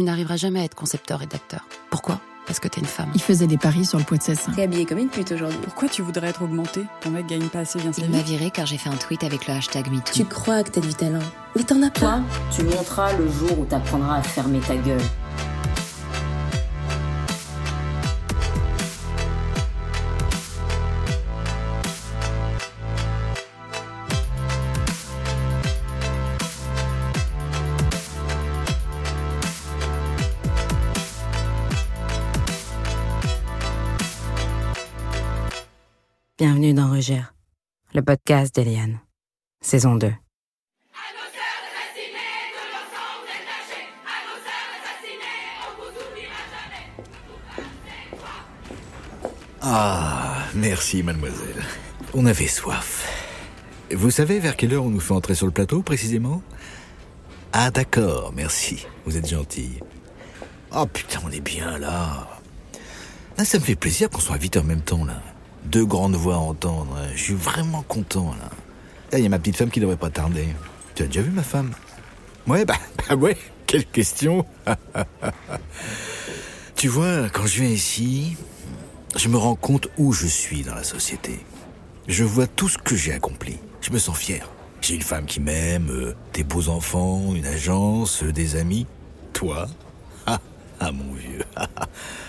Tu n'arriveras jamais à être concepteur-rédacteur. Pourquoi? Parce que t'es une femme. Il faisait des paris sur le poids de ses seins. T'es habillée comme une pute aujourd'hui. Pourquoi tu voudrais être augmenté? Ton mec gagne pas assez bien sa Il m'a viré car j'ai fait un tweet avec le hashtag MeToo. Tu crois que t'as du talent, mais t'en as pas. Toi, tu monteras le jour où t'apprendras à fermer ta gueule. Bienvenue dans Rugère, le podcast d'Eliane, saison 2. Ah, merci, mademoiselle. On avait soif. Vous savez vers quelle heure on nous fait entrer sur le plateau, précisément? Ah, d'accord, merci. Vous êtes gentil. Oh putain, on est bien là. Ah, ça me fait plaisir qu'on soit vite en même temps, là. Deux grandes voix à entendre. Je suis vraiment content, là. Là, il y a ma petite femme qui devrait pas tarder. Tu as déjà vu ma femme? Ouais, bah, bah ouais, quelle question Tu vois, quand je viens ici, je me rends compte où je suis dans la société. Je vois tout ce que j'ai accompli. Je me sens fier. J'ai une femme qui m'aime, euh, des beaux enfants, une agence, euh, des amis. Toi? Ah, ah mon vieux. Ah,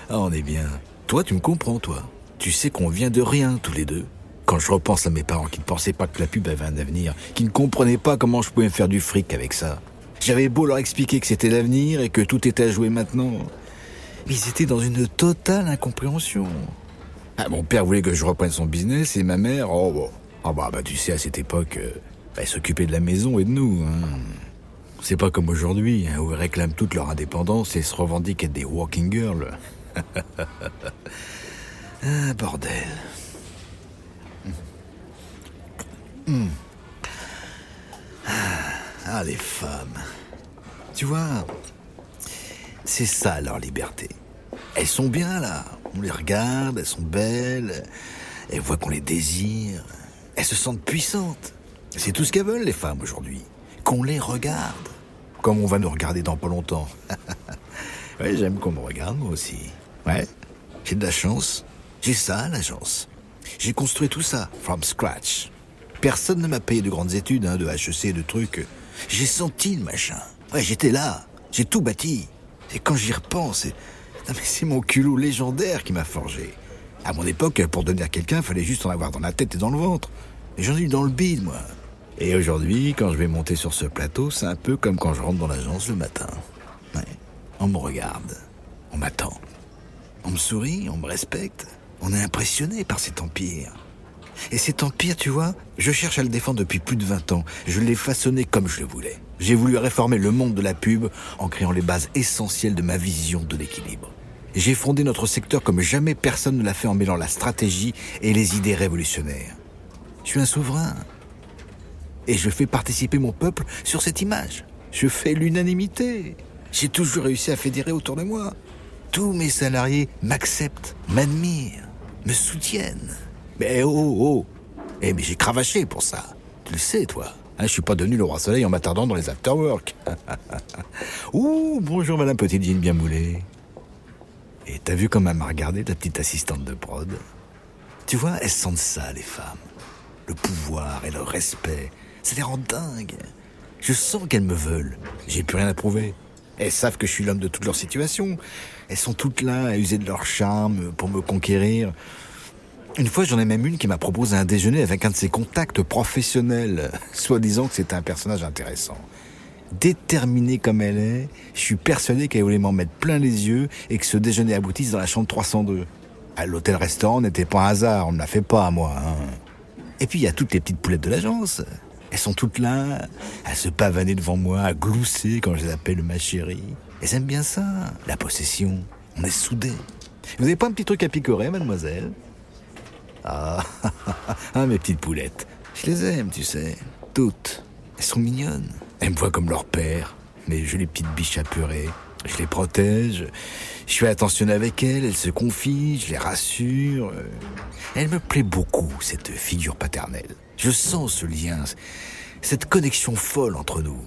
on est bien. Toi, tu me comprends, toi? Tu sais qu'on vient de rien, tous les deux. Quand je repense à mes parents qui ne pensaient pas que la pub avait un avenir, qui ne comprenaient pas comment je pouvais me faire du fric avec ça. J'avais beau leur expliquer que c'était l'avenir et que tout était à jouer maintenant. Mais ils étaient dans une totale incompréhension. Ah, mon père voulait que je reprenne son business et ma mère, oh, bon. Ah bah, bah tu sais, à cette époque, euh, elle s'occupait de la maison et de nous. hein. C'est pas comme aujourd'hui, hein, où ils réclament toute leur indépendance et se revendiquent être des walking girls. ah, bordel. Hmm. Ah, les femmes. Tu vois, c'est ça leur liberté. Elles sont bien là. On les regarde, elles sont belles. Elles voient qu'on les désire. Elles se sentent puissantes. C'est tout ce qu'elles veulent, les femmes, aujourd'hui. Qu'on les regarde. Comme on va nous regarder dans pas longtemps. ouais, j'aime qu'on me regarde, moi aussi. Ouais, j'ai de la chance. J'ai ça, la chance. J'ai construit tout ça, from scratch. Personne ne m'a payé de grandes études, hein, de HEC, de trucs. J'ai senti le machin. Ouais, j'étais là. J'ai tout bâti. Et quand j'y repense, c'est mon culot légendaire qui m'a forgé. À mon époque, pour devenir quelqu'un, fallait juste en avoir dans la tête et dans le ventre. Et j'en ai eu dans le bide, moi. Et aujourd'hui, quand je vais monter sur ce plateau, c'est un peu comme quand je rentre dans l'agence le matin. Ouais. On me regarde. On m'attend. On me sourit, on me respecte. On est impressionné par cet empire. Et cet empire, tu vois, je cherche à le défendre depuis plus de 20 ans. Je l'ai façonné comme je le voulais. J'ai voulu réformer le monde de la pub en créant les bases essentielles de ma vision de l'équilibre. J'ai fondé notre secteur comme jamais personne ne l'a fait en mêlant la stratégie et les idées révolutionnaires. Je suis un souverain. Et je fais participer mon peuple sur cette image. Je fais l'unanimité. J'ai toujours réussi à fédérer autour de moi. Tous mes salariés m'acceptent, m'admirent, me soutiennent. Mais oh, oh, Eh, mais j'ai cravaché pour ça. Tu le sais, toi. Hein, je suis pas devenu le roi soleil en m'attardant dans les afterwork. Ouh, bonjour madame petite jean bien moulée. Et t'as vu comme elle m'a regardé, ta petite assistante de prod? Tu vois, elles sentent ça, les femmes. Le pouvoir et le respect. Ça les rend dingues. Je sens qu'elles me veulent. J'ai plus rien à prouver. Elles savent que je suis l'homme de toutes leurs situations. Elles sont toutes là à user de leur charme pour me conquérir. Une fois, j'en ai même une qui m'a proposé un déjeuner avec un de ses contacts professionnels, soi-disant que c'était un personnage intéressant. Déterminée comme elle est, je suis persuadé qu'elle voulait m'en mettre plein les yeux et que ce déjeuner aboutisse dans la chambre 302. À l'hôtel-restaurant n'était pas un hasard, on ne l'a fait pas à moi. hein. Et puis il y a toutes les petites poulettes de l'agence. Elles sont toutes là, à se pavaner devant moi, à glousser quand je les appelle ma chérie. Elles aiment bien ça, la possession. On est soudés. Vous n'avez pas un petit truc à picorer, mademoiselle? Ah, ah, mes petites poulettes. Je les aime, tu sais. Toutes. Elles sont mignonnes. Elles me voient comme leur père. Mes jolies petites biches apeurées. Je les protège. Je suis attentionné avec elles. Elles se confient. Je les rassure. Euh, Elle me plaît beaucoup, cette figure paternelle. Je sens ce lien. Cette connexion folle entre nous.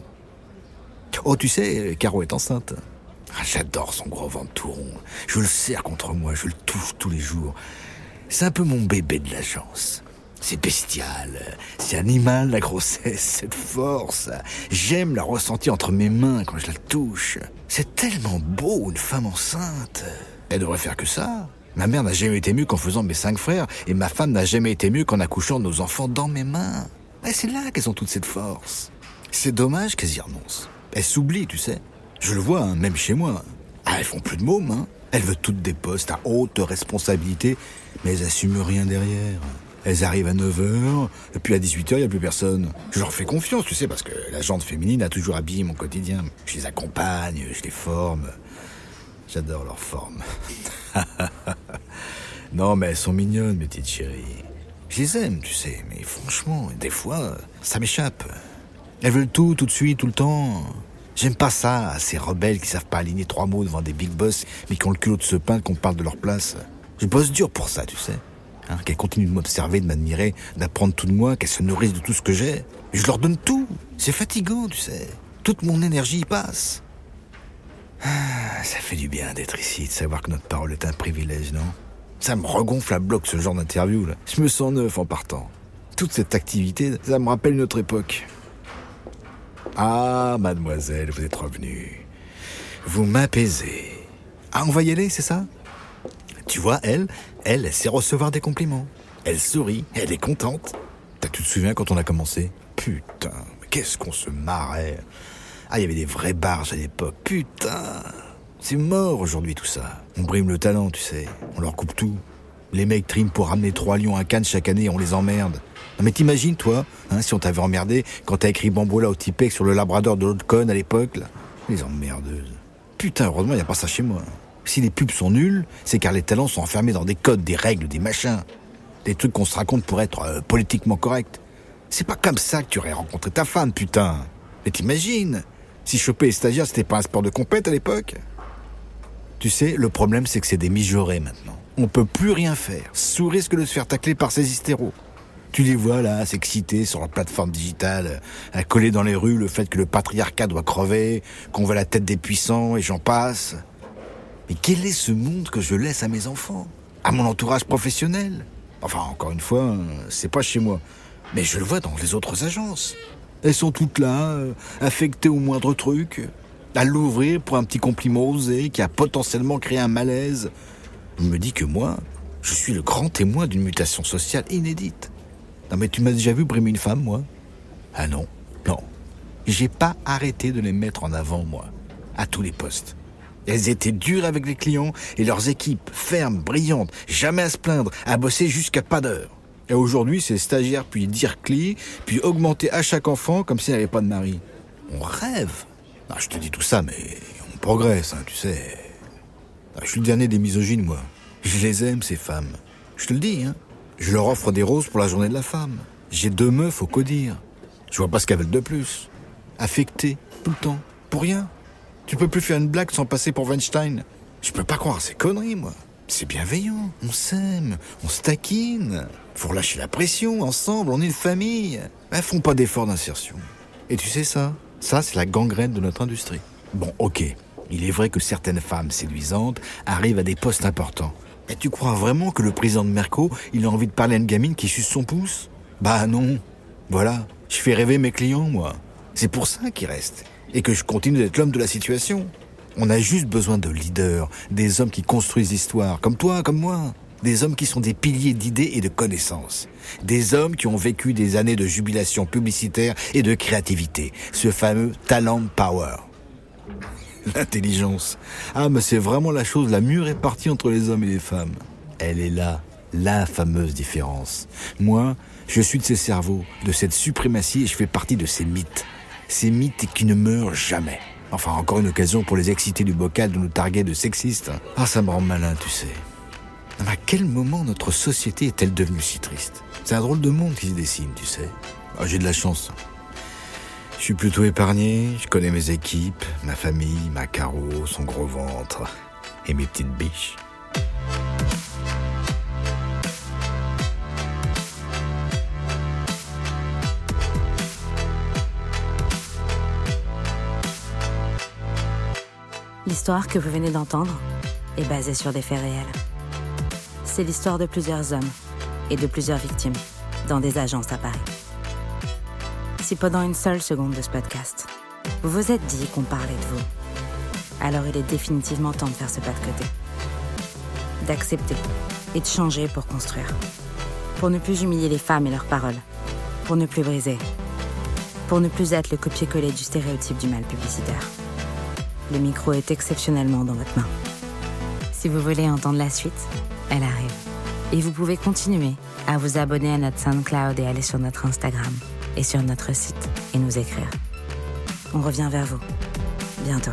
Oh, tu sais, Caro est enceinte. Ah, J'adore son gros ventre tout rond. Je le serre contre moi, je le touche tous les jours. C'est un peu mon bébé de l'agence. C'est bestial, c'est animal la grossesse, cette force. J'aime la ressentir entre mes mains quand je la touche. C'est tellement beau une femme enceinte. Elle devrait faire que ça. Ma mère n'a jamais été mieux qu'en faisant mes cinq frères, et ma femme n'a jamais été mieux qu'en accouchant nos enfants dans mes mains. Et c'est là qu'elles ont toute cette force. C'est dommage qu'elles y renoncent. Elles s'oublient, tu sais. Je le vois, hein, même chez moi. Ah, elles font plus de mômes, hein. Elles veulent toutes des postes à haute responsabilité, mais elles assument rien derrière. Elles arrivent à 9h, et puis à 18h, il n'y a plus personne. Je leur fais confiance, tu sais, parce que la jante féminine a toujours habillé mon quotidien. Je les accompagne, je les forme. J'adore leur forme. non, mais elles sont mignonnes, mes petites chéries. Je les aime, tu sais, mais franchement, des fois, ça m'échappe. Elles veulent tout, tout de suite, tout le temps. J'aime pas ça, ces rebelles qui savent pas aligner trois mots devant des big boss, mais qui ont le culot de se peindre qu'on parle de leur place. Je bosse dur pour ça, tu sais. Hein, qu'elles continuent de m'observer, de m'admirer, d'apprendre tout de moi, qu'elles se nourrissent de tout ce que j'ai. Je leur donne tout. C'est fatigant, tu sais. Toute mon énergie y passe. Ah, ça fait du bien d'être ici, de savoir que notre parole est un privilège, non? Ça me regonfle à bloc ce genre d'interview, là. Je me sens neuf en partant. Toute cette activité, ça me rappelle notre époque. Ah, mademoiselle, vous êtes revenue. Vous m'apaisez. Ah, on va y aller, c'est ça? Tu vois, elle, elle, elle sait recevoir des compliments. Elle sourit, elle est contente. T'as, tu te souviens quand on a commencé? Putain, mais qu'est-ce qu'on se marrait. Ah, il y avait des vraies barges à l'époque. Putain, c'est mort aujourd'hui tout ça. On brime le talent, tu sais. On leur coupe tout. Les mecs triment pour ramener trois lions à Cannes chaque année on les emmerde. Mais t'imagines, toi, hein, si on t'avait emmerdé quand t'as écrit Bambola au Tipex sur le labrador de l'autre conne à l'époque, là. Les emmerdeuses. Putain, heureusement, y a pas ça chez moi. Si les pubs sont nuls, c'est car les talents sont enfermés dans des codes, des règles, des machins. Des trucs qu'on se raconte pour être euh, politiquement correct. C'est pas comme ça que tu aurais rencontré ta femme, putain. Mais t'imagines Si choper les stagiaires, c'était pas un sport de compète à l'époque? Tu sais, le problème, c'est que c'est des mijaurés maintenant. On peut plus rien faire, sous risque de se faire tacler par ces hystéros. Tu les vois là, s'exciter sur leur plateforme digitale, à coller dans les rues le fait que le patriarcat doit crever, qu'on veut la tête des puissants et j'en passe. Mais quel est ce monde que je laisse à mes enfants À mon entourage professionnel? Enfin, encore une fois, c'est pas chez moi. Mais je le vois dans les autres agences. Elles sont toutes là, euh, affectées au moindre truc, à l'ouvrir pour un petit compliment osé qui a potentiellement créé un malaise. Je me dis que moi, je suis le grand témoin d'une mutation sociale inédite. Non mais tu m'as déjà vu brimer une femme, moi? Ah non, non. J'ai pas arrêté de les mettre en avant, moi, à tous les postes. Elles étaient dures avec les clients et leurs équipes, fermes, brillantes, jamais à se plaindre, à bosser jusqu'à pas d'heure. Et aujourd'hui, c'est stagiaire puis dire cli, puis augmenter à chaque enfant comme s'il n'avait pas de mari. On rêve. Ah, je te dis tout ça, mais on progresse, hein, tu sais. Ah, je suis le dernier des misogynes, moi. Je les aime, ces femmes. Je te le dis, hein. Je leur offre des roses pour la journée de la femme. J'ai deux meufs au codir. Je vois pas ce qu'elles veulent de plus. Affectées, tout le temps, pour rien. Tu peux plus faire une blague sans passer pour Weinstein. Je peux pas croire ces conneries, moi. C'est bienveillant, on s'aime, on se taquine. Faut relâcher la pression, ensemble, on est une famille. Elles font pas d'efforts d'insertion. Et tu sais ça? Ça, c'est la gangrène de notre industrie. Bon, ok. Il est vrai que certaines femmes séduisantes arrivent à des postes importants. Et tu crois vraiment que le président de Merco, il a envie de parler à une gamine qui suce son pouce? Bah non. Voilà. Je fais rêver mes clients, moi. C'est pour ça qu'ils restent. Et que je continue d'être l'homme de la situation. On a juste besoin de leaders, des hommes qui construisent l'histoire, comme toi, comme moi. Des hommes qui sont des piliers d'idées et de connaissances. Des hommes qui ont vécu des années de jubilation publicitaire et de créativité. Ce fameux talent power. L'intelligence. Ah, mais c'est vraiment la chose la mieux répartie entre les hommes et les femmes. Elle est là, la fameuse différence. Moi, je suis de ces cerveaux, de cette suprématie et je fais partie de ces mythes. Ces mythes qui ne meurent jamais. Enfin, encore une occasion pour les exciter du bocal de nous targuer de sexistes. Ah, ça me rend malin, tu sais. Mais à quel moment notre société est-elle devenue si triste? C'est un drôle de monde qui se dessine, tu sais. Ah, J'ai de la chance. Je suis plutôt épargné, je connais mes équipes, ma famille, ma carreau, son gros ventre et mes petites biches. L'histoire que vous venez d'entendre est basée sur des faits réels. C'est l'histoire de plusieurs hommes et de plusieurs victimes dans des agences à Paris. Si pendant une seule seconde de ce podcast, vous vous êtes dit qu'on parlait de vous, alors il est définitivement temps de faire ce pas de côté. D'accepter et de changer pour construire. Pour ne plus humilier les femmes et leurs paroles. Pour ne plus briser. Pour ne plus être le copier-coller du stéréotype du mal publicitaire. Le micro est exceptionnellement dans votre main. Si vous voulez entendre la suite, elle arrive. Et vous pouvez continuer à vous abonner à notre SoundCloud et aller sur notre Instagram et sur notre site et nous écrire. On revient vers vous bientôt.